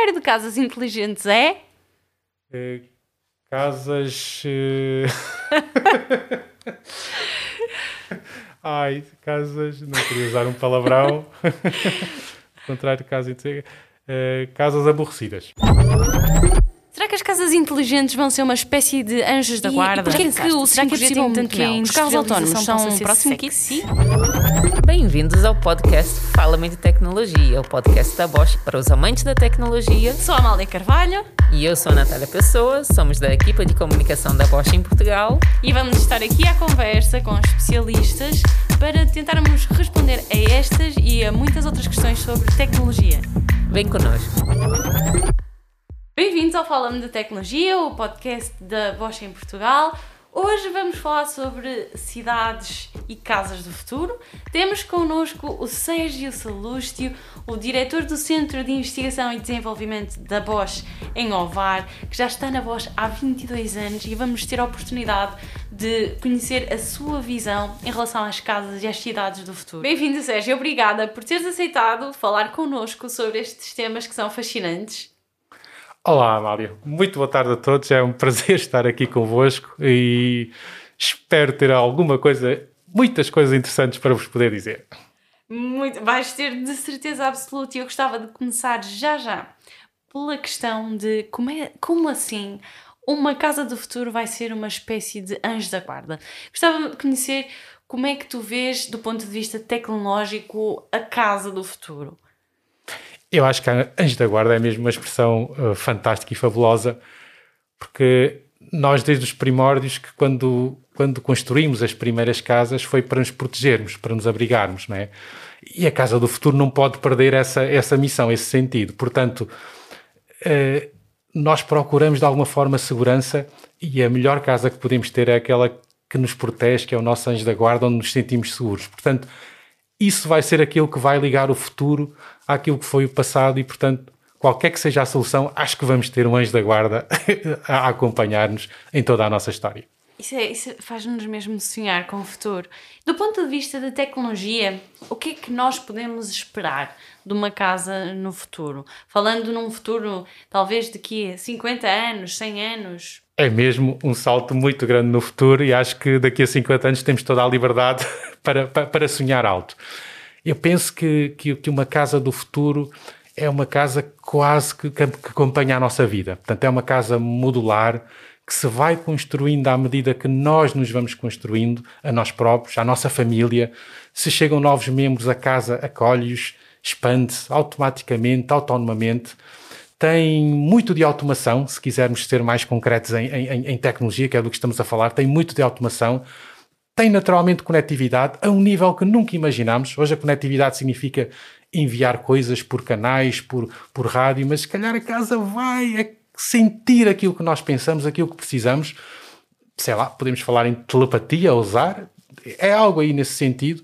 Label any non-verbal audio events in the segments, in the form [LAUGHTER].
contrário de casas inteligentes é? Eh, casas. eh, [LAUGHS] Ai, casas. Não queria usar um palavrão. [LAUGHS] Contrário de casas. eh, casas aborrecidas. Que as casas inteligentes vão ser uma espécie de anjos da guarda? e porquê Já que o Será que é 5G possível tem tanto mel? os carros autónomos são ser próximo sexy? Bem-vindos ao podcast Fala-me de Tecnologia, o podcast da Bosch para os amantes da tecnologia. Sou a Amália Carvalho E eu sou a Natália Pessoa, somos da equipa de comunicação da Bosch em Portugal. e vamos estar aqui à conversa com especialistas para tentarmos responder a estas e a muitas outras questões sobre tecnologia. Vem connosco. Bem-vindos ao Fala-me de Tecnologia, o podcast da Bosch em Portugal. Hoje vamos falar sobre cidades e casas do futuro. Temos connosco o Sérgio Salústio, o diretor do Centro de Investigação e Desenvolvimento da Bosch em Ovar, que já está na Bosch há 22 anos e vamos ter a oportunidade de conhecer a sua visão em relação às casas e às cidades do futuro. Bem-vindo, Sérgio. Obrigada por teres aceitado falar connosco sobre estes temas que são fascinantes. Olá, Amália. Muito boa tarde a todos. É um [LAUGHS] prazer estar aqui convosco e espero ter alguma coisa, muitas coisas interessantes para vos poder dizer. Muito, vais ter de certeza absoluta e eu gostava de começar já já pela questão de como, é, como assim uma casa do futuro vai ser uma espécie de anjo da guarda. Gostava de conhecer como é que tu vês do ponto de vista tecnológico a casa do futuro. Eu acho que a Anjo da Guarda é mesmo uma expressão uh, fantástica e fabulosa, porque nós, desde os primórdios, que quando, quando construímos as primeiras casas, foi para nos protegermos, para nos abrigarmos, não é? E a casa do futuro não pode perder essa, essa missão, esse sentido. Portanto, uh, nós procuramos de alguma forma segurança e a melhor casa que podemos ter é aquela que nos protege, que é o nosso anjo da guarda, onde nos sentimos seguros. Portanto, isso vai ser aquilo que vai ligar o futuro àquilo que foi o passado e, portanto, qualquer que seja a solução, acho que vamos ter um anjo da guarda [LAUGHS] a acompanhar-nos em toda a nossa história. Isso, é, isso faz-nos mesmo sonhar com o futuro. Do ponto de vista da tecnologia, o que é que nós podemos esperar de uma casa no futuro? Falando num futuro, talvez daqui a 50 anos, 100 anos. É mesmo um salto muito grande no futuro e acho que daqui a 50 anos temos toda a liberdade [LAUGHS] para, para, para sonhar alto. Eu penso que, que, que, uma casa do futuro é uma casa quase que, que acompanha a nossa vida. Portanto, é uma casa modular que se vai construindo à medida que nós nos vamos construindo, a nós próprios, à nossa família. Se chegam novos membros, a casa acolhe-os, expande-se automaticamente, autonomamente. Tem muito de automação, se quisermos ser mais concretos em, em, em, tecnologia, que é do que estamos a falar, tem muito de automação. Tem naturalmente conectividade a um nível que nunca imaginámos. Hoje a conectividade significa enviar coisas por canais, por, por rádio, mas se calhar a casa vai sentir aquilo que nós pensamos, aquilo que precisamos. Sei lá, podemos falar em telepatia, usar, é algo aí nesse sentido.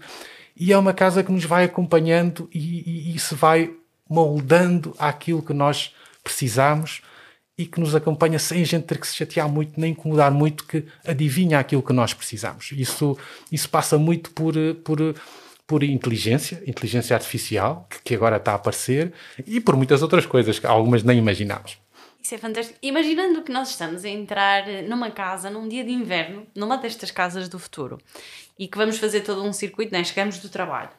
E é uma casa que nos vai acompanhando e, e, e se vai moldando àquilo que nós precisamos e que nos acompanha sem a gente ter que se chatear muito, nem incomodar muito, que adivinha aquilo que nós precisamos. Isso, isso passa muito por, por, por inteligência, inteligência artificial, que, que agora está a aparecer, e por muitas outras coisas, que algumas nem imaginámos. Isso é fantástico. Imaginando que nós estamos a entrar numa casa, num dia de inverno, numa destas casas do futuro, e que vamos fazer todo um circuito, né? chegamos do trabalho.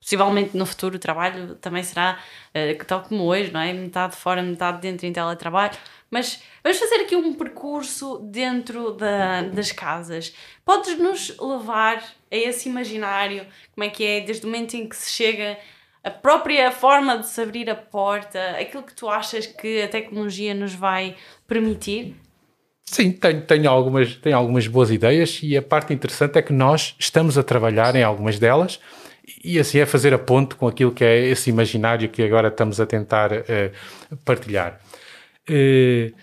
Possivelmente no futuro o trabalho também será uh, tal como hoje, não é? Metade fora, metade dentro em teletrabalho. Mas vamos fazer aqui um percurso dentro da, das casas. Podes nos levar a esse imaginário? Como é que é desde o momento em que se chega a própria forma de se abrir a porta, aquilo que tu achas que a tecnologia nos vai permitir? Sim, tenho, tenho, algumas, tenho algumas boas ideias e a parte interessante é que nós estamos a trabalhar em algumas delas e assim é fazer a ponte com aquilo que é esse imaginário que agora estamos a tentar uh, partilhar. Uh,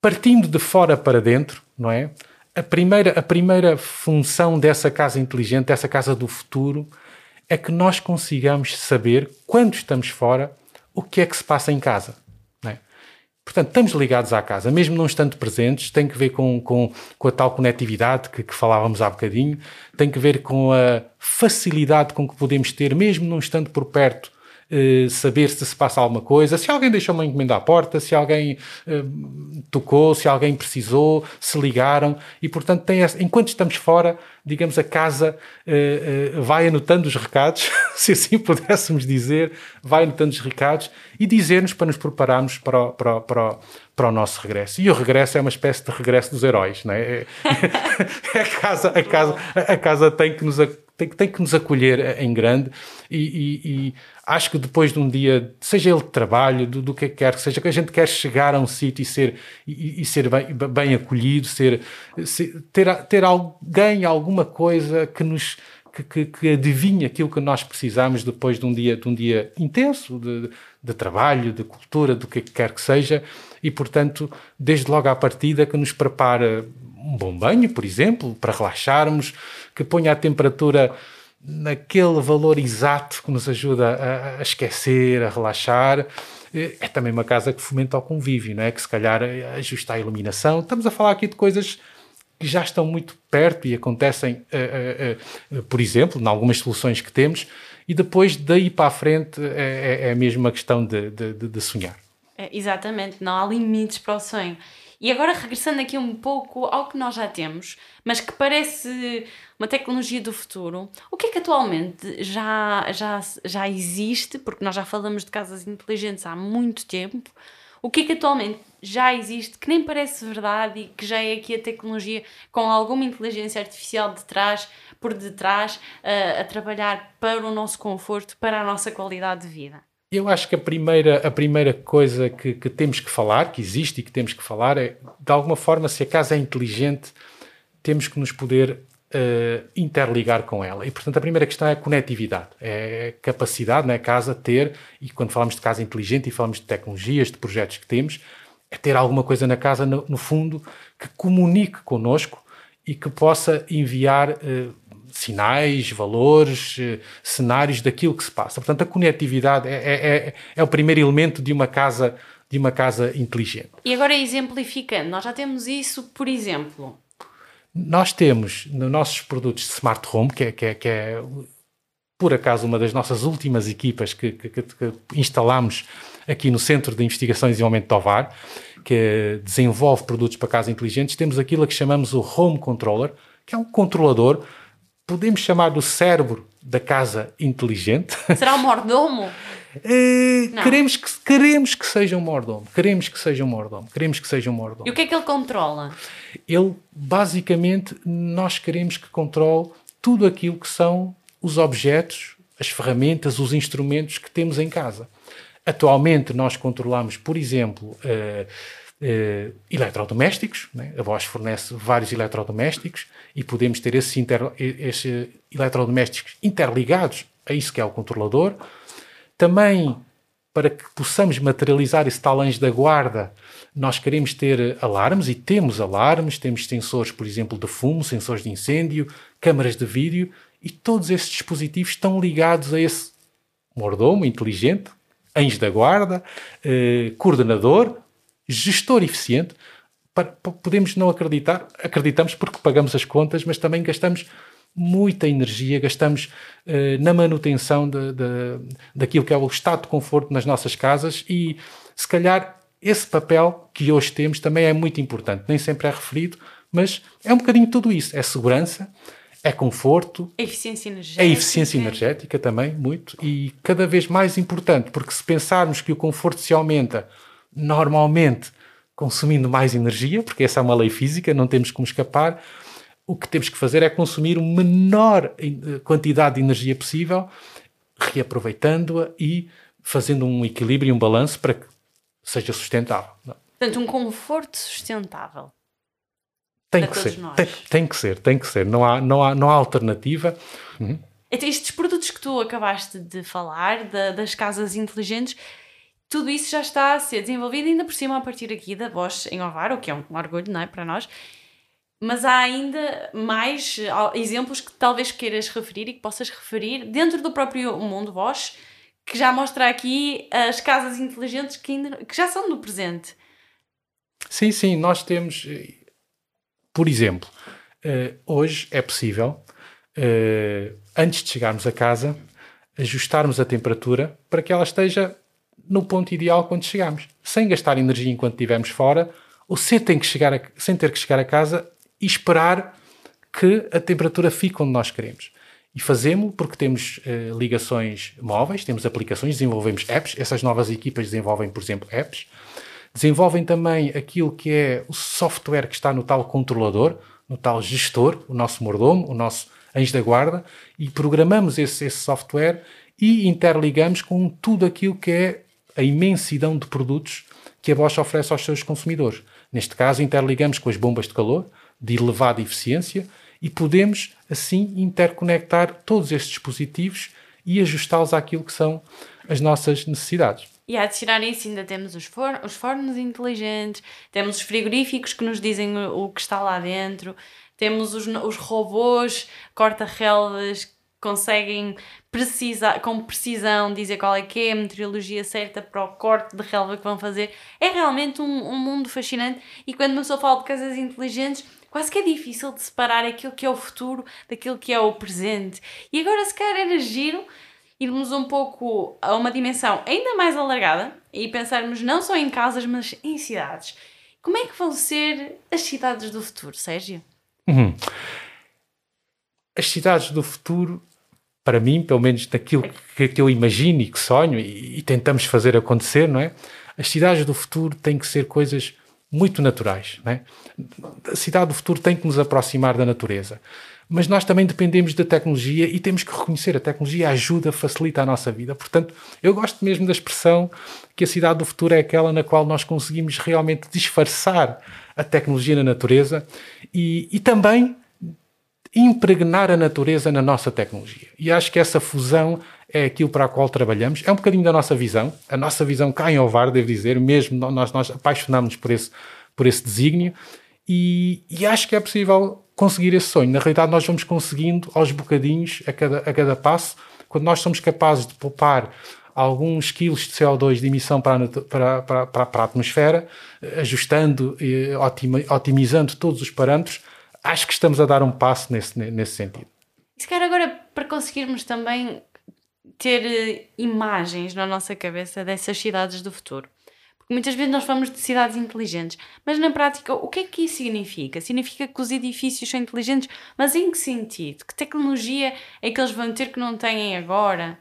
partindo de fora para dentro, não é? A primeira, a primeira função dessa casa inteligente, dessa casa do futuro, é que nós consigamos saber, quando estamos fora, o que é que se passa em casa. Portanto, estamos ligados à casa, mesmo não estando presentes, tem que ver com, com, com a tal conectividade que, que, falávamos há bocadinho, tem que ver com a facilidade com que podemos ter, mesmo não estando por perto, uh, saber se se passa alguma coisa, se alguém deixou uma encomenda à porta, se alguém uh, tocou, se alguém precisou, se ligaram. E, portanto, essa, enquanto estamos fora, digamos, a casa uh, vai anotando os recados, [LAUGHS] se assim pudéssemos dizer, vai anotando os recados e dizer-nos para nos prepararmos para o, para, o, para, o, para o nosso regresso. E o regresso é uma espécie de regresso dos heróis, não é? é, [LAUGHS] é a, casa, a, casa, a casa tem que nos tem, tem que nos acolher em grande e, e, e, acho que depois de um dia, seja ele de trabalho, do, do que quer que seja, que a gente quer chegar a um sítio e ser, e, e, ser bem, bem acolhido, ser, ser, ter, ter alguém, alguma coisa que nos que, que, que adivinha aquilo que nós precisamos depois de um dia, de um dia intenso de, de trabalho, de cultura, do que quer que seja, e portanto, desde logo à partida, que nos prepara um bom banho, por exemplo, para relaxarmos, que ponha a temperatura naquele valor exato que nos ajuda a, a esquecer, a relaxar. É também uma casa que fomenta o convívio, não é? que se calhar ajusta a iluminação. Estamos a falar aqui de coisas que já estão muito perto e acontecem, uh, uh, uh, por exemplo, em algumas soluções que temos, e depois daí para a frente é, é, é mesmo uma questão de, de, de sonhar. É, exatamente, não há limites para o sonho. E agora regressando aqui um pouco ao que nós já temos, mas que parece uma tecnologia do futuro, o que é que atualmente já, já, já existe, porque nós já falamos de casas inteligentes há muito tempo, o que é que atualmente já existe, que nem parece verdade e que já é aqui a tecnologia com alguma inteligência artificial de trás, por detrás, a, a trabalhar para o nosso conforto, para a nossa qualidade de vida? Eu acho que a primeira, a primeira coisa que, que, temos que falar, que existe e que temos que falar, é de alguma forma, se a casa é inteligente, temos que nos poder uh, interligar com ela. E, portanto, a primeira questão é a conectividade, é a capacidade na né, casa ter, e quando falamos de casa inteligente e falamos de tecnologias, de projetos que temos, é ter alguma coisa na casa, no, no fundo, que comunique connosco e que possa enviar. Uh, sinais, valores, eh, cenários daquilo que se passa. Portanto, a conectividade é, é, é, é o primeiro elemento de uma casa de uma casa inteligente. E agora exemplificando, nós já temos isso, por exemplo. Nós temos nos nossos produtos de Smart Home, que é, que é, que é por acaso uma das nossas últimas equipas que, que, que, instalamos aqui no Centro de Investigação e Desenvolvimento de Ovar, que desenvolve produtos para casas inteligentes, temos aquilo que chamamos o Home Controller, que é um controlador podemos chamar do cérebro da casa inteligente. [LAUGHS] Será um mordomo? Uh, queremos, que, queremos que seja um mordomo. Queremos que seja um mordomo. Queremos que seja um mordomo. E o que é que ele controla? Ele, basicamente, nós queremos que controle tudo aquilo que são os objetos, as ferramentas, os instrumentos que temos em casa. Atualmente, nós controlamos, por exemplo, uh, uh, eletrodomésticos. Né? A Bosch fornece vários eletrodomésticos e podemos ter esses, inter, esses eletrodomésticos interligados a isso que é o controlador. Também, para que possamos materializar esse tal da guarda, nós queremos ter alarmes e temos alarmes, temos sensores, por exemplo, de fumo, sensores de incêndio, câmaras de vídeo e todos esses dispositivos estão ligados a esse mordomo inteligente, anjo da guarda, eh, coordenador, gestor eficiente, podemos não acreditar, acreditamos porque pagamos as contas, mas também gastamos muita energia, gastamos uh, na manutenção de, de, daquilo que é o estado de conforto nas nossas casas e se calhar esse papel que hoje temos também é muito importante, nem sempre é referido, mas é um bocadinho tudo isso, é segurança, é conforto, é eficiência energética, é eficiência energética também, muito, e cada vez mais importante, porque se pensarmos que o conforto se aumenta normalmente consumindo mais energia, porque essa é uma lei física, não temos como escapar. O que temos que fazer é consumir a menor eh, quantidade de energia possível, reaproveitando-a e fazendo um equilíbrio e um balanço para que seja sustentável. Portanto, um conforto sustentável. Tem que ser, tem, tem, que ser, tem que ser. Não há, não há, não há alternativa. Uhum. Estes produtos que tu acabaste de falar, da, das casas inteligentes, tudo isso já está a ser desenvolvido, ainda por cima a partir aqui da Bosch em Ovar, o que é um orgulho não é, para nós. Mas há ainda mais exemplos que talvez queiras referir e que possas referir dentro do próprio mundo Bosch, que já mostra aqui as casas inteligentes que, ainda, que já são no presente. Sim, sim, nós temos, eh, por exemplo, uh, hoje é possível, uh, antes de chegarmos a casa, ajustarmos a temperatura para que ela esteja no ponto ideal quando chegamos, sem gastar energia enquanto estivermos fora, ou sem ter que chegar a, sem ter que chegar a casa e esperar que a temperatura fique onde nós queremos. E fazemos porque temos uh, ligações móveis, temos aplicações, desenvolvemos apps. Essas novas equipas desenvolvem, por exemplo, apps. Desenvolvem também aquilo que é o software que está no tal controlador, no tal gestor, o nosso mordomo, o nosso anjo da guarda, e programamos esse, esse software e interligamos com tudo aquilo que é a imensidão de produtos que a Bosch oferece aos seus consumidores. Neste caso, interligamos com as bombas de calor de elevada eficiência e podemos assim interconectar todos estes dispositivos e ajustá-los àquilo que são as nossas necessidades. E a adicionar isso ainda temos os, for os fornos inteligentes, temos os frigoríficos que nos dizem o, o que está lá dentro, temos os, os robôs corta-relvas conseguem precisar, com precisão dizer qual é que é a meteorologia certa para o corte de relva que vão fazer. É realmente um, um mundo fascinante e quando uma pessoa fala de casas inteligentes, quase que é difícil de separar aquilo que é o futuro daquilo que é o presente. E agora, se calhar, era giro irmos um pouco a uma dimensão ainda mais alargada e pensarmos não só em casas, mas em cidades. Como é que vão ser as cidades do futuro, Sérgio? Uhum. As cidades do futuro para mim, pelo menos daquilo que, que eu imagino e que sonho e, e, tentamos fazer acontecer, não é? As cidades do futuro têm que ser coisas muito naturais, não é? A cidade do futuro tem que nos aproximar da natureza. Mas nós também dependemos da tecnologia e temos que reconhecer a tecnologia ajuda, facilita a nossa vida. Portanto, eu gosto mesmo da expressão que a cidade do futuro é aquela na qual nós conseguimos realmente disfarçar a tecnologia na natureza e, e também impregnar a natureza na nossa tecnologia. E acho que essa fusão é aquilo para a qual trabalhamos. É um bocadinho da nossa visão. A nossa visão cai em ovar, devo dizer, mesmo nós, nós apaixonamos por esse, por esse desígnio. E, e, acho que é possível conseguir esse sonho. Na realidade, nós vamos conseguindo aos bocadinhos, a cada, a cada passo, quando nós somos capazes de poupar alguns quilos de CO2 de emissão para a, para, para, para a atmosfera, ajustando e otimizando todos os parâmetros, acho que estamos a dar um passo nesse, nesse sentido. Se calhar agora, para conseguirmos também ter eh, imagens na nossa cabeça dessas cidades do futuro. Porque muitas vezes nós falamos de cidades inteligentes, mas na prática, o que é que isso significa? Significa que os edifícios são inteligentes, mas em que sentido? Que tecnologia é que eles vão ter que não têm agora?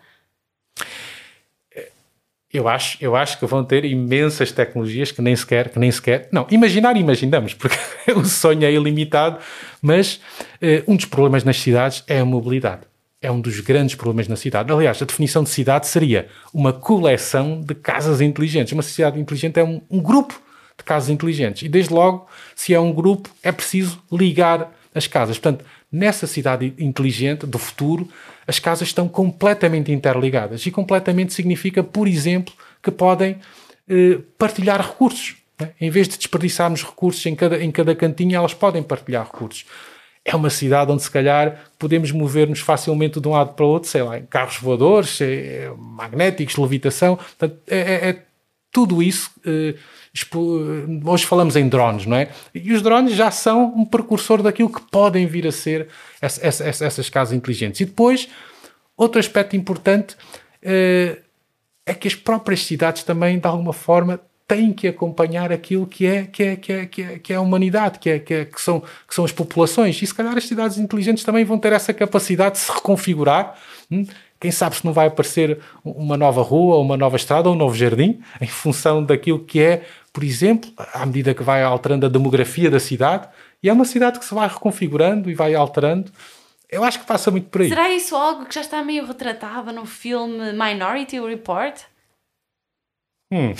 Eu acho, eu acho que vão ter imensas tecnologias que nem sequer, que nem sequer, não, imaginar imaginamos, porque [LAUGHS] o sonho é ilimitado, mas uh, um dos problemas nas cidades é a mobilidade. É um dos grandes problemas na cidade. Aliás, a definição de cidade seria uma coleção de casas inteligentes. Uma cidade inteligente é um, um grupo de casas inteligentes. E desde logo, se é um grupo, é preciso ligar as casas. Portanto, nessa cidade inteligente do futuro, as casas estão completamente interligadas. E completamente significa, por exemplo, que podem eh, partilhar recursos. Né? Em vez de desperdiçarmos recursos em cada, em cada cantinho, elas podem partilhar recursos. É uma cidade onde, se calhar, podemos mover-nos facilmente de um lado para o outro, sei lá, em carros voadores, é, magnéticos, levitação. Portanto, é, é, é tudo isso. Eh, hoje falamos em drones, não é? E os drones já são um precursor daquilo que podem vir a ser essa, essa, essas casas inteligentes. E depois, outro aspecto importante uh, é que as próprias cidades também, de alguma forma, têm que acompanhar aquilo que é, que é, que é, que é, que é a humanidade, que, é, que, é, que, são, que são as populações. E se calhar as cidades inteligentes também vão ter essa capacidade de se reconfigurar. Hum? Quem sabe se não vai aparecer uma nova rua, uma nova estrada ou um novo jardim, em função daquilo que é por exemplo, à medida que vai alterando a demografia da cidade, e é uma cidade que se vai reconfigurando e vai alterando. Eu acho que passa muito por aí. Será isso algo que já está meio retratado no filme Minority Report? Hum.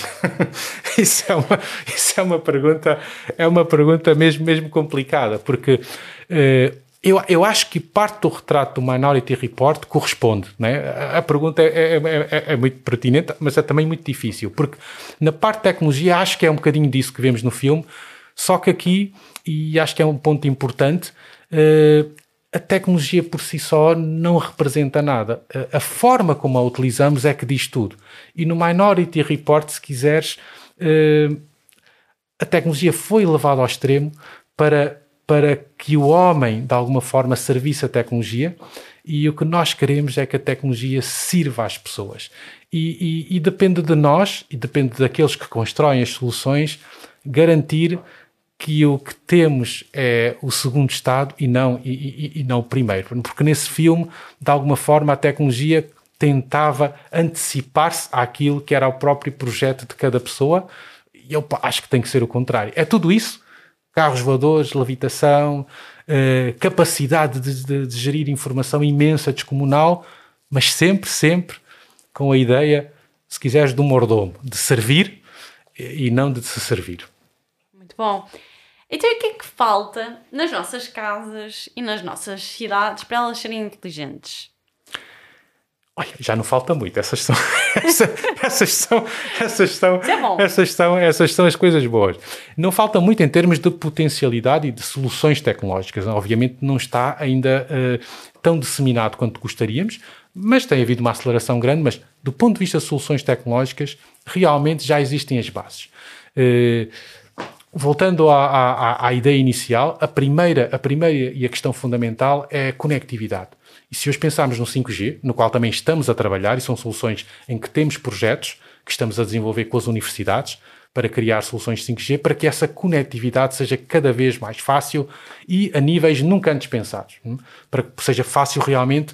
[LAUGHS] isso, é uma, isso é uma pergunta é uma pergunta mesmo mesmo complicada porque uh, eu, eu acho que parte do retrato do Minority Report corresponde. Né? A, a pergunta é, é, é, é, muito pertinente, mas é também muito difícil, porque na parte de tecnologia acho que é um bocadinho disso que vemos no filme, só que aqui, e acho que é um ponto importante, uh, a tecnologia por si só não representa nada. A, a forma como a utilizamos é que diz tudo. E no Minority Report, se quiseres, uh, a tecnologia foi levada ao extremo para para que o homem, de alguma forma, servisse a tecnologia e o que nós queremos é que a tecnologia sirva às pessoas. E, e, e depende de nós, e depende daqueles que constroem as soluções, garantir que o que temos é o segundo estado e não, e, e, não o primeiro. Porque nesse filme, de alguma forma, a tecnologia tentava antecipar-se àquilo que era o próprio projeto de cada pessoa, e eu acho que tem que ser o contrário. É tudo isso: carros voadores, levitação, eh, capacidade de, de, de gerir informação imensa, descomunal, mas sempre, sempre com a ideia, se quiseres, do mordomo, de servir e não de se servir. Muito bom. Então, o que é que falta nas nossas casas e nas nossas cidades para elas serem inteligentes? Olha, já não falta muito. Essas são, [LAUGHS] essas, essas são, essas são, é essas são, essas são as coisas boas. Não falta muito em termos de potencialidade e de soluções tecnológicas. Obviamente não está ainda uh, tão disseminado quanto gostaríamos, mas tem havido uma aceleração grande. Mas do ponto de vista de soluções tecnológicas, realmente já existem as bases. Uh, Voltando à, à, à, ideia inicial, a primeira, a primeira e a questão fundamental é a conectividade. E se hoje pensarmos no 5G, no qual também estamos a trabalhar, e são soluções em que temos projetos que estamos a desenvolver com as universidades para criar soluções 5G, para que essa conectividade seja cada vez mais fácil e a níveis nunca antes pensados, hum? para que seja fácil realmente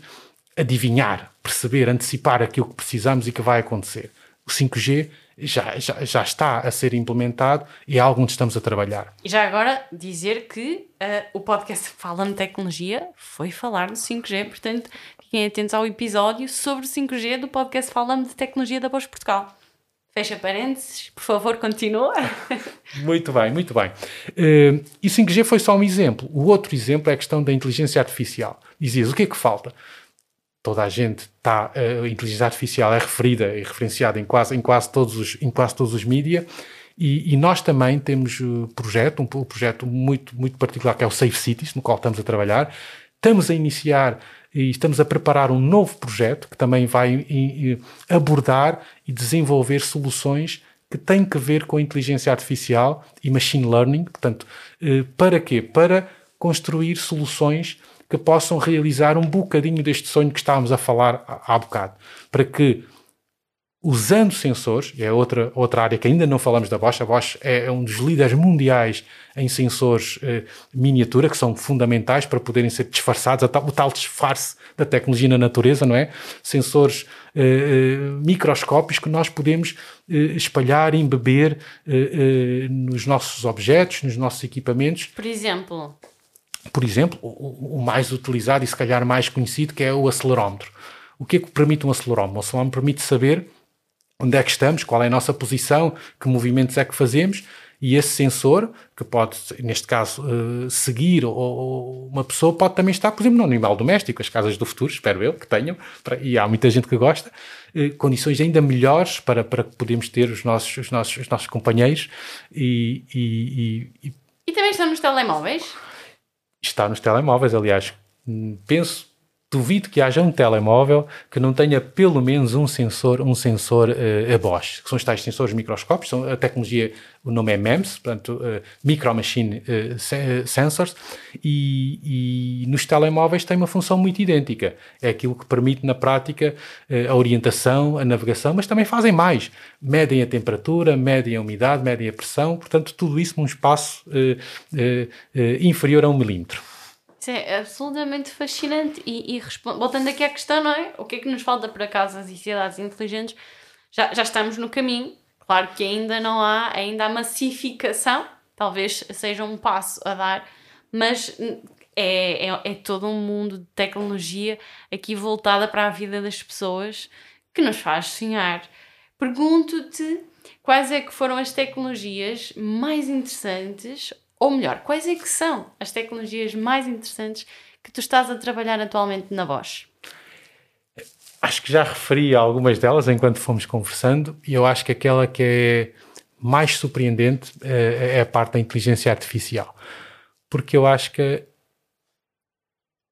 adivinhar, perceber, antecipar aquilo que precisamos e que vai acontecer. O 5G já, já, já está a ser implementado e é algo onde estamos a trabalhar. E já agora dizer que uh, o podcast [LAUGHS] Fala-me Tecnologia foi falar do 5G, portanto fiquem atentos ao episódio sobre o 5G do podcast Fala-me de Tecnologia da Bosch Portugal. Fecha parênteses, por favor, continua. [LAUGHS] muito bem, muito bem. Uh, e 5G foi só um exemplo. O outro exemplo é a questão da inteligência artificial. Dizias, o que é que falta? Toda a gente está, a inteligência artificial é referida e referenciada em quase, em quase todos os, em quase todos os mídia, e, e, nós também temos um projeto, um, projeto muito, muito particular que é o Safe Cities, no qual estamos a trabalhar. Estamos a iniciar e estamos a preparar um novo projeto que também vai abordar e desenvolver soluções que têm que ver com a inteligência artificial e machine learning. Portanto, eh, para quê? Para construir soluções que possam realizar um bocadinho deste sonho que estávamos a falar há, bocado. Para que, usando sensores, é outra, outra área que ainda não falamos da Bosch, a Bosch é, é um dos líderes mundiais em sensores eh, miniatura, que são fundamentais para poderem ser disfarçados, o tal disfarce da tecnologia na natureza, não é? Sensores eh, eh microscópicos que nós podemos eh, espalhar, embeber eh, eh, nos nossos objetos, nos nossos equipamentos. Por exemplo, por exemplo, o, o, mais utilizado e se calhar mais conhecido, que é o acelerómetro. O que é que permite um acelerómetro? Um acelerómetro permite saber onde é que estamos, qual é a nossa posição, que movimentos é que fazemos, e esse sensor, que pode, neste caso, uh, seguir ou, ou, uma pessoa, pode também estar, por exemplo, no animal doméstico, as casas do futuro, espero eu que tenham, e há muita gente que gosta, uh, condições ainda melhores para, para que podemos ter os nossos, os nossos, os nossos companheiros e, e, e, e também estão nos telemóveis? Está nos telemóveis. Aliás, penso, duvido que haja um telemóvel que não tenha pelo menos um sensor, um sensor uh, a Bosch, que são os tais sensores microscópicos, são a tecnologia, o nome é MEMS, portanto, uh, Micro Machine uh, Sensors, e, e, nos telemóveis tem uma função muito idêntica. É aquilo que permite, na prática, a orientação, a navegação, mas também fazem mais. Medem a temperatura, medem a umidade, medem a pressão, portanto, tudo isso num espaço inferior a um milímetro. Isso é absolutamente fascinante. E, e voltando aqui à questão, não é? O que é que nos falta para casas e cidades inteligentes? Já, já estamos no caminho. Claro que ainda não há, ainda há massificação. Talvez seja um passo a dar, mas é, é, é todo um mundo de tecnologia aqui voltada para a vida das pessoas que nos faz sonhar. Pergunto-te quais é que foram as tecnologias mais interessantes ou melhor, quais é que são as tecnologias mais interessantes que tu estás a trabalhar atualmente na Bosch? Acho que já referi a algumas delas enquanto fomos conversando e eu acho que aquela que é mais surpreendente é, é a parte da inteligência artificial. Porque eu acho que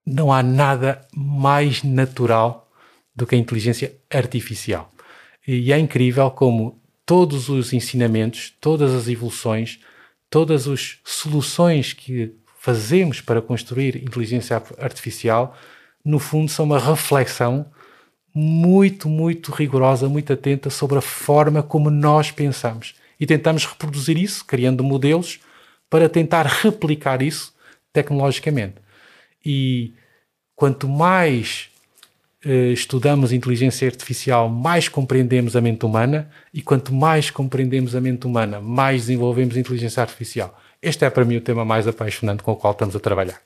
não há nada mais natural do que a inteligência artificial. E é incrível como todos os ensinamentos, todas as evoluções, todas as soluções que fazemos para construir inteligência artificial no fundo, são uma reflexão muito, muito rigorosa, muito atenta sobre a forma como nós pensamos. E tentamos reproduzir isso, criando modelos para tentar replicar isso tecnologicamente. E quanto mais estudamos inteligência artificial, mais compreendemos a mente humana, e quanto mais compreendemos a mente humana, mais desenvolvemos inteligência artificial. Este é para mim o tema mais apaixonante com o qual estamos a trabalhar.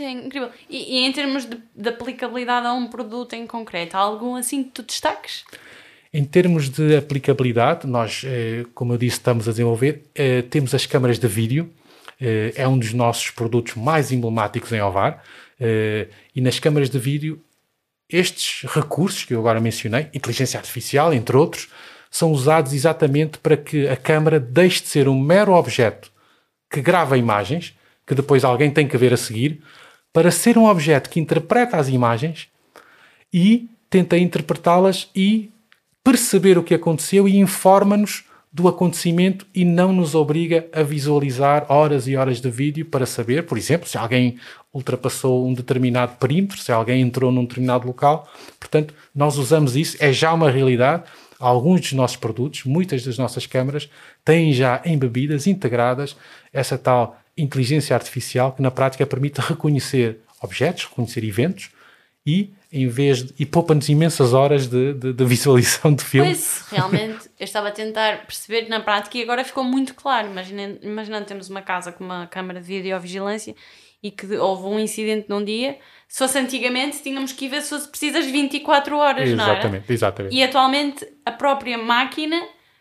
É incrível. E, e em termos de, de, aplicabilidade a um produto em concreto, há algum assim que tu destaques? Em termos de aplicabilidade, nós, eh, como eu disse, estamos a desenvolver, eh, temos as câmaras de vídeo, eh, é um dos nossos produtos mais emblemáticos em Ovar, e nas câmaras de vídeo, estes recursos que eu agora mencionei, inteligência artificial, entre outros, são usados exatamente para que a câmara deixe de ser um mero objeto que grava imagens, que depois alguém tem que ver a seguir, para ser um objeto que interpreta as imagens e tenta interpretá-las e perceber o que aconteceu e informa-nos do acontecimento e não nos obriga a visualizar horas e horas de vídeo para saber, por exemplo, se alguém ultrapassou um determinado perímetro, se alguém entrou num determinado local. Portanto, nós usamos isso, é já uma realidade. Alguns dos nossos produtos, muitas das nossas câmaras, têm já embebidas, integradas, essa tal inteligência artificial que na prática permite reconhecer objetos, reconhecer eventos e em vez de, e poupa-nos imensas horas de, de, de, visualização de filme. Pois, realmente, [LAUGHS] eu estava a tentar perceber na prática e agora ficou muito claro. Imaginando, imaginando temos uma casa com uma câmara de videovigilância e que houve um incidente num dia, se fosse antigamente tínhamos que ir ver se fosse preciso as 24 horas, exatamente, não era? Exatamente, exatamente. E atualmente a própria máquina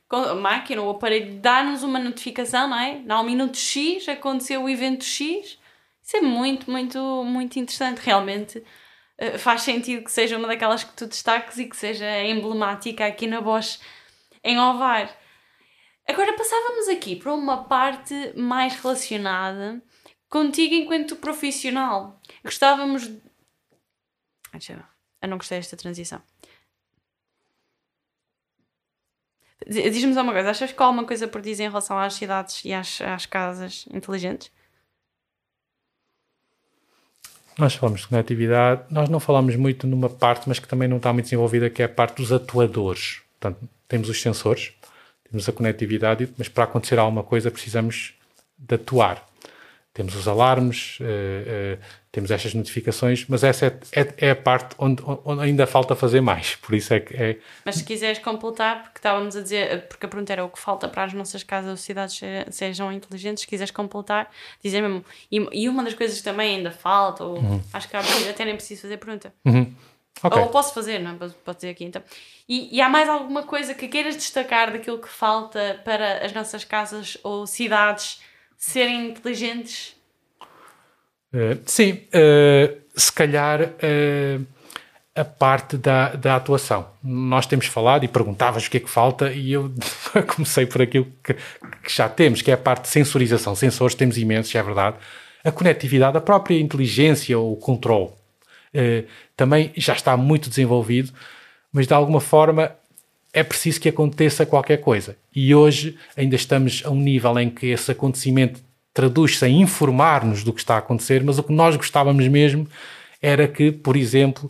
a máquina, o aparelho dá-nos uma notificação, não é? Ao minuto X aconteceu o evento X. Isso é muito, muito, muito interessante. Realmente uh, faz sentido que seja uma daquelas que tu destaques e que seja emblemática aqui na Bosch em Ovar. Agora passávamos aqui para uma parte mais relacionada contigo enquanto profissional. Gostávamos. Eu não gostei desta transição. Diz-me uma coisa, achas que há alguma coisa por dizer em relação às cidades e às, às casas inteligentes? Nós falamos de conectividade, nós não falamos muito numa parte, mas que também não está muito desenvolvida, que é a parte dos atuadores. Portanto, temos os sensores, temos a conectividade, mas para acontecer alguma coisa precisamos de atuar temos os alarmes, uh, uh, temos estas notificações, mas essa é, é, é a parte onde, onde, ainda falta fazer mais. Por isso é que é... Mas se quiseres completar, porque estávamos a dizer, porque a pergunta era o que falta para as nossas casas ou cidades sejam inteligentes, se quiseres completar, dizer mesmo. E, e uma das coisas que também ainda falta, ou uhum. acho que até nem preciso fazer pergunta. Uhum. Okay. Ou posso fazer, não é? Posso dizer aqui então. E, e há mais alguma coisa que queiras destacar daquilo que falta para as nossas casas ou cidades? Serem inteligentes? Uh, sim, uh, se calhar uh, a parte da, da atuação. Nós temos falado e perguntavas o que é que falta, e eu [LAUGHS] comecei por aquilo que, que, já temos, que é a parte de sensorização. Sensores temos imensos, é verdade. A conectividade, a própria inteligência, o controle, também já está muito desenvolvido, mas de alguma forma é preciso que aconteça qualquer coisa. E hoje ainda estamos a um nível em que esse acontecimento traduz-se em informar-nos do que está a acontecer, mas o que nós gostávamos mesmo era que, por exemplo,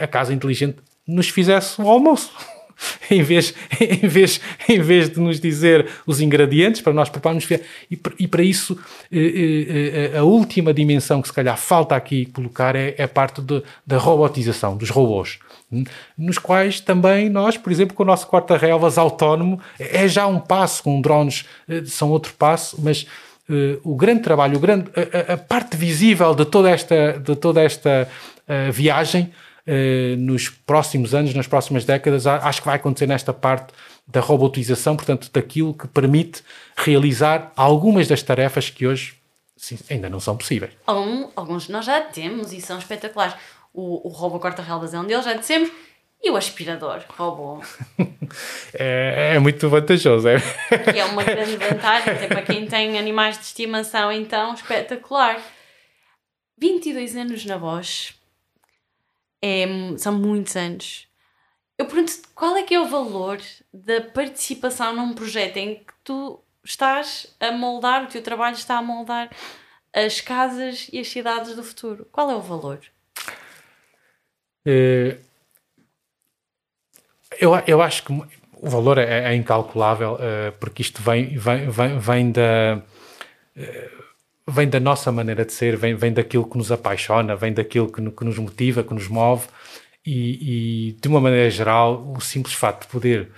a casa inteligente nos fizesse o almoço. [LAUGHS] em, vez, em, vez, em vez de nos dizer os ingredientes para nós prepararmos. E, e para isso, eh, eh, eh, a última dimensão que se calhar falta aqui colocar é, é a parte de, da robotização, dos robôs nos quais também nós, por exemplo, com o nosso corta-relvas autónomo, é já um passo, com drones eh, são outro passo, mas uh, o grande trabalho, o grande, a, a, parte visível de toda esta, de toda esta uh, viagem uh, nos próximos anos, nas próximas décadas, acho que vai acontecer nesta parte da robotização, portanto, daquilo que permite realizar algumas das tarefas que hoje sim, ainda não são possíveis. Alguns nós já temos e são espetaculares o, o robô corta-relvas é um deles, já dissemos, e o aspirador robô. [LAUGHS] é, é muito vantajoso, é? Que é uma grande vantagem, até para quem tem animais de estimação, então, espetacular. 22 anos na Bosch, é, são muitos anos. Eu pergunto qual é que é o valor da participação num projeto em que tu estás a moldar, o teu trabalho está a moldar as casas e as cidades do futuro. Qual é o valor? Uh, eu, eu acho que o valor é, é incalculável, uh, porque isto vem, vem, vem, vem da. Uh, vem da nossa maneira de ser, vem, vem daquilo que nos apaixona, vem daquilo que, que nos motiva, que nos move, e, e, de uma maneira geral, o simples facto de poder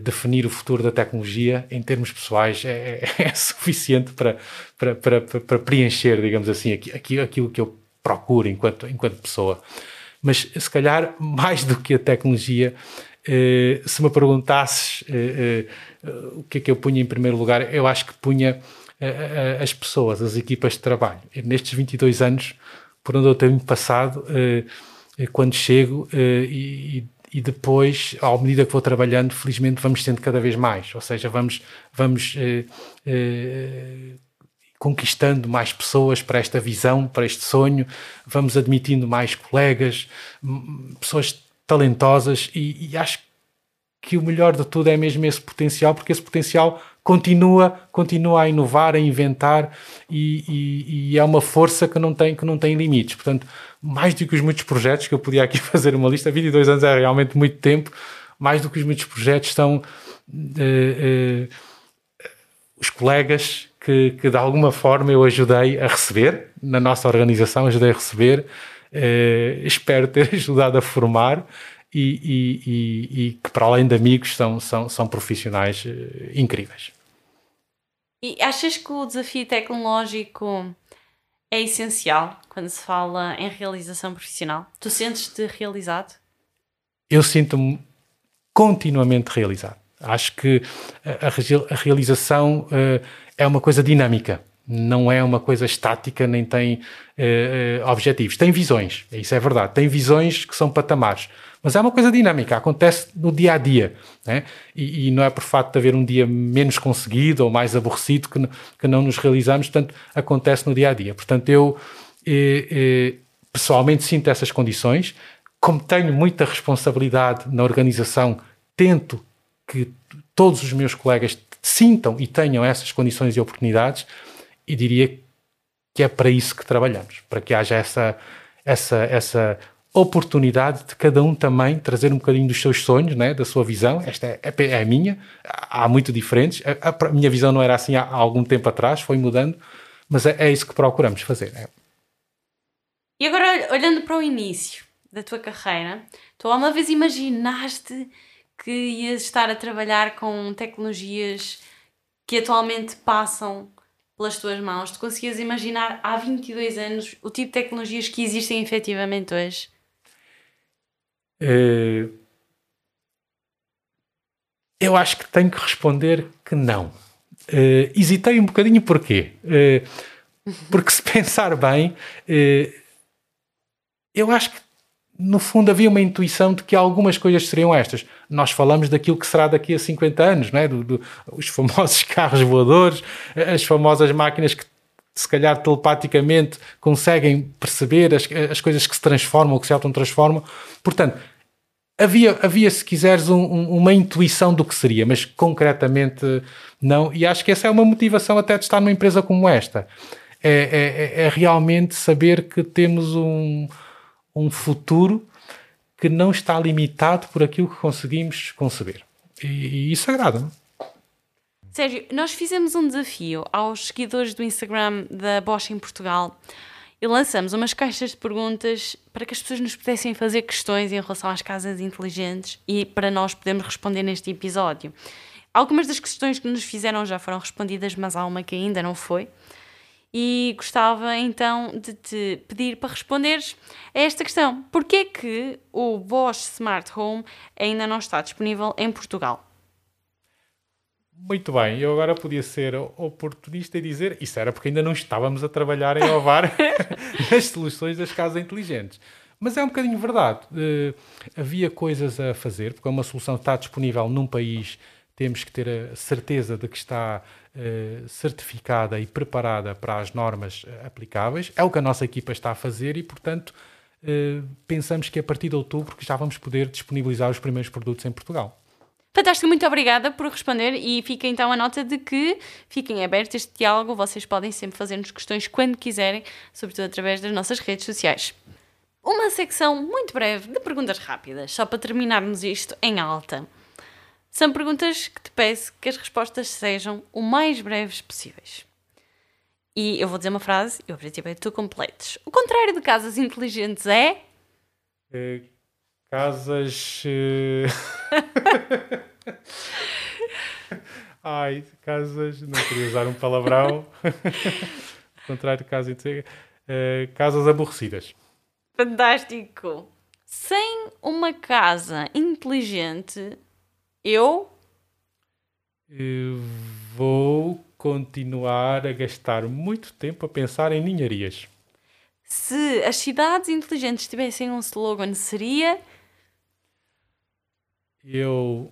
definir o futuro da tecnologia em termos pessoais é, é, [LAUGHS] é suficiente para, para, para, para, preencher, digamos assim, aquilo, aquilo que eu procuro enquanto, enquanto pessoa. Mas se calhar, mais do que a tecnologia, eh, se me perguntasses eh, eh, o que é que eu punha em primeiro lugar, eu acho que punha as pessoas, as equipas de trabalho. Nestes 22 anos, por onde eu tenho passado, quando chego e, e depois, à medida que vou trabalhando, felizmente vamos tendo cada vez mais, ou seja, vamos, vamos conquistando mais pessoas para esta visão, para este sonho, vamos admitindo mais colegas, pessoas talentosas e, e, acho que o melhor de tudo é mesmo esse potencial, porque esse potencial continua, continua a inovar, a inventar e, e, e, é uma força que não tem que não tem limites. Portanto, mais do que os muitos projetos que eu podia aqui [LAUGHS] fazer uma lista, 22 anos é realmente muito tempo. Mais do que os muitos projetos são uh, uh, os colegas que, que de alguma forma eu ajudei a receber na nossa organização, ajudei a receber Uh, espero ter [LAUGHS] ajudado a formar e, e, e, e, que, para além de amigos, são, são, são profissionais uh, incríveis. E achas que o desafio tecnológico é essencial quando se fala em realização profissional? Tu sentes-te realizado? Eu sinto-me continuamente realizado. Acho que a, a realização uh, é uma coisa dinâmica não é uma coisa estática nem tem uh, objetivos. Tem visões, isso é verdade. Tem visões que são patamares, mas é uma coisa dinâmica, acontece no dia a dia. Né? E, e, não é por facto de haver um dia menos conseguido ou mais aborrecido que, que não nos realizamos, portanto, acontece no dia a dia. Portanto, eu eh, eh, pessoalmente sinto essas condições, como tenho muita responsabilidade na organização, tento que todos os meus colegas sintam e tenham essas condições e oportunidades e diria que é para isso que trabalhamos, para que haja essa, essa, essa oportunidade de cada um também trazer um bocadinho dos seus sonhos, né, da sua visão. Esta é, é, é a minha, há muito diferentes. A, a, a, minha visão não era assim há, há, algum tempo atrás, foi mudando, mas é, é isso que procuramos fazer. É. E agora, olhando para o início da tua carreira, tu alguma vez imaginaste que ias estar a trabalhar com tecnologias que atualmente passam pelas tuas mãos, tu conseguias imaginar há 22 anos o tipo de tecnologias que existem efetivamente hoje? Uh, eu acho que tenho que responder que não. Uh, hesitei um bocadinho porquê? Uh, porque se [LAUGHS] pensar bem, eu acho que no fundo havia uma intuição de que algumas coisas seriam estas. Nós falamos daquilo que será daqui a 50 anos, não é? Do, do, os famosos [LAUGHS] carros voadores, as famosas máquinas que se calhar telepaticamente conseguem perceber as, as coisas que se transformam que se auto-transformam. Portanto, havia, havia se quiseres, um, um, uma intuição do que seria, mas concretamente não. E acho que essa é uma motivação até de estar numa empresa como esta. É, é, é realmente saber que temos um um futuro que não está limitado por aquilo que conseguimos conceber. E, e isso agrada-me. Sérgio, nós fizemos um desafio aos seguidores do Instagram da Bosch em Portugal e lançamos umas caixas de perguntas para que as pessoas nos pudessem fazer questões em relação às casas inteligentes e para nós podermos responder neste episódio. Algumas das questões que nos fizeram já foram respondidas, mas há uma que ainda não foi e gostava então de te pedir para responderes a esta questão. Porquê é que o Bosch Smart Home ainda não está disponível em Portugal? Muito bem, eu agora podia ser oportunista e dizer isso era porque ainda não estávamos a trabalhar em Ovar [LAUGHS] [LAUGHS] nas soluções das casas inteligentes. Mas é um bocadinho verdade. Uh, havia coisas a fazer, porque uma solução está disponível num país, temos que ter a certeza de que está eh, certificada e preparada para as normas eh, aplicáveis. É o que a nossa equipa está a fazer e, portanto, eh, pensamos que a partir de outubro já vamos poder disponibilizar os primeiros produtos em Portugal. Fantástico, muito obrigada por responder e fica então a nota de que fiquem abertos este diálogo, vocês podem sempre fazer-nos questões quando quiserem, sobretudo através das nossas redes sociais. uma secção muito breve de perguntas rápidas, só para terminarmos isto em alta. São perguntas que te peço que as respostas sejam o mais breves possíveis. E eu vou dizer uma frase e o objetivo é que tu completes. O contrário de casas inteligentes é. Eh, casas. eh, [LAUGHS] Ai, casas. Não queria usar um palavrão. [LAUGHS] Ao contrário de casas. eh, casas aborrecidas. Fantástico! Sem uma casa inteligente, eu. Eh, Vou continuar a gastar muito tempo a pensar em ninharias. Se as cidades inteligentes tivessem um slogan, seria. Eu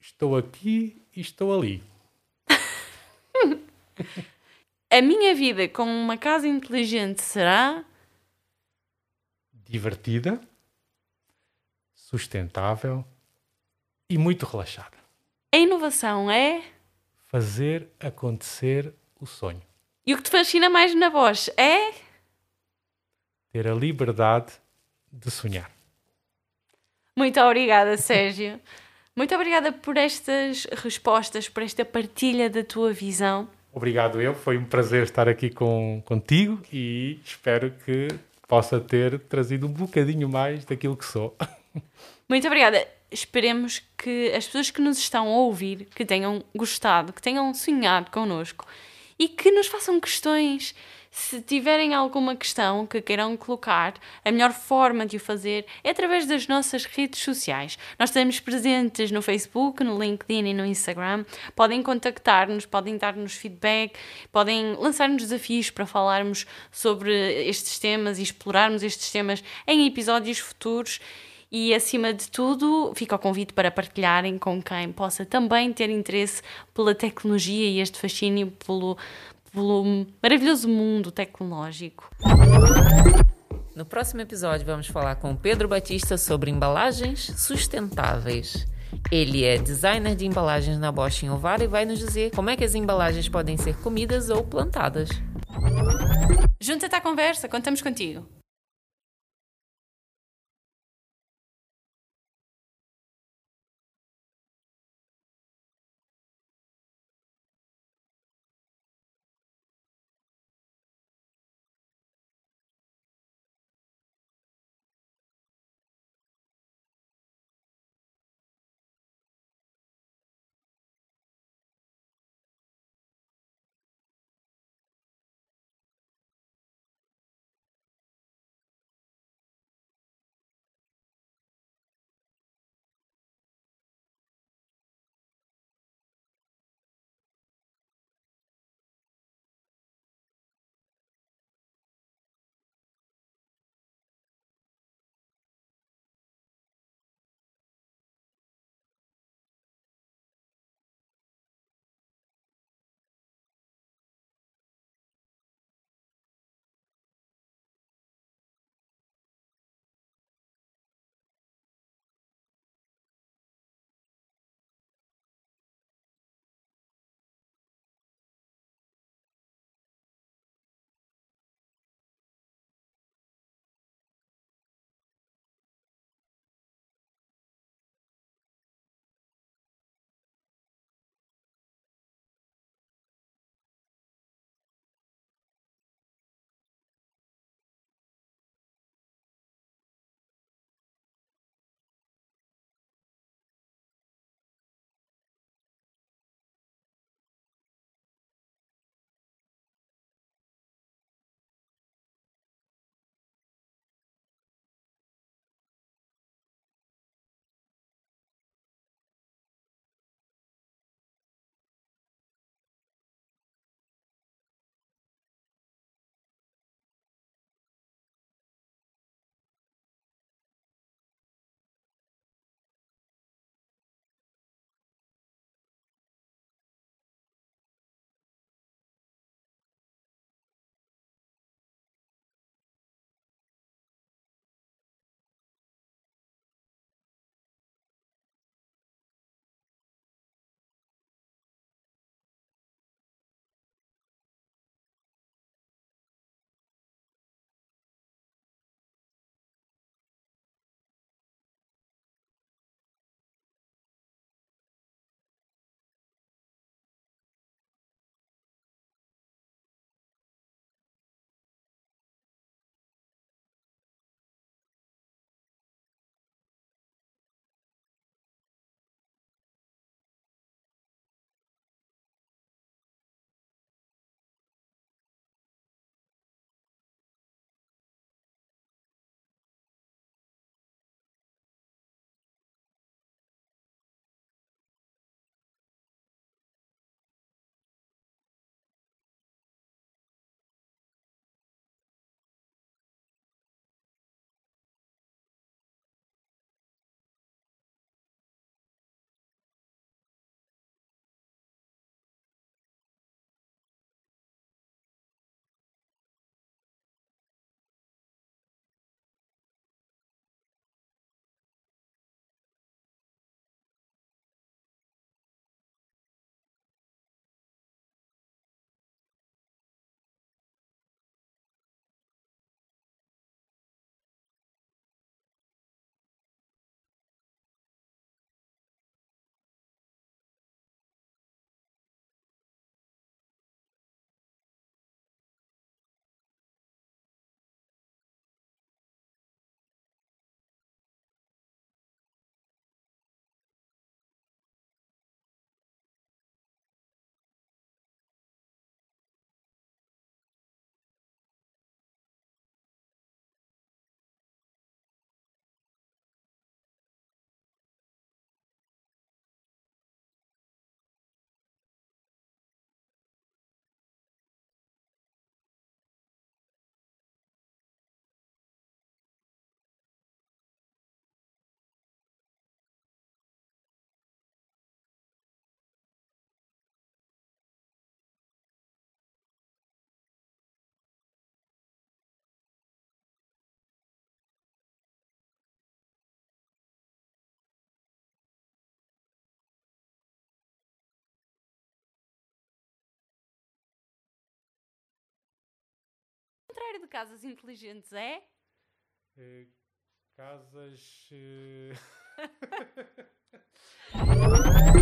estou aqui e estou ali. [LAUGHS] A minha vida com uma casa inteligente será. Divertida, sustentável e muito relaxada. A inovação é. Fazer acontecer o sonho. E o que te fascina mais na voz é. Ter a liberdade de sonhar. Muito obrigada, Sérgio. Muito obrigada por estas respostas, por esta partilha da tua visão. Obrigado eu, foi um prazer estar aqui com, contigo e espero que possa ter trazido um bocadinho mais daquilo que sou. [LAUGHS] Muito obrigada. Esperemos que as pessoas que nos estão a ouvir, que tenham gostado, que tenham sonhado connosco e que nos façam questões. Se tiverem alguma questão que queiram colocar, a melhor forma de o fazer é através das nossas redes sociais. Nós estamos presentes no Facebook, no LinkedIn e no Instagram. Podem contactar-nos, podem dar-nos feedback, podem lançar-nos desafios para falarmos sobre estes temas e explorarmos estes temas em episódios futuros. E acima de tudo, fica o convite para partilharem com quem possa também ter interesse pela tecnologia e este fascínio pelo, pelo maravilhoso mundo tecnológico. No próximo episódio, vamos falar com Pedro Batista sobre embalagens sustentáveis. Ele é designer de embalagens na Bosch em Ovar e vai nos dizer como é que as embalagens podem ser comidas ou plantadas. Junta-te à conversa, contamos contigo. De casas inteligentes é? Eh, casas. eh, [LAUGHS] [LAUGHS]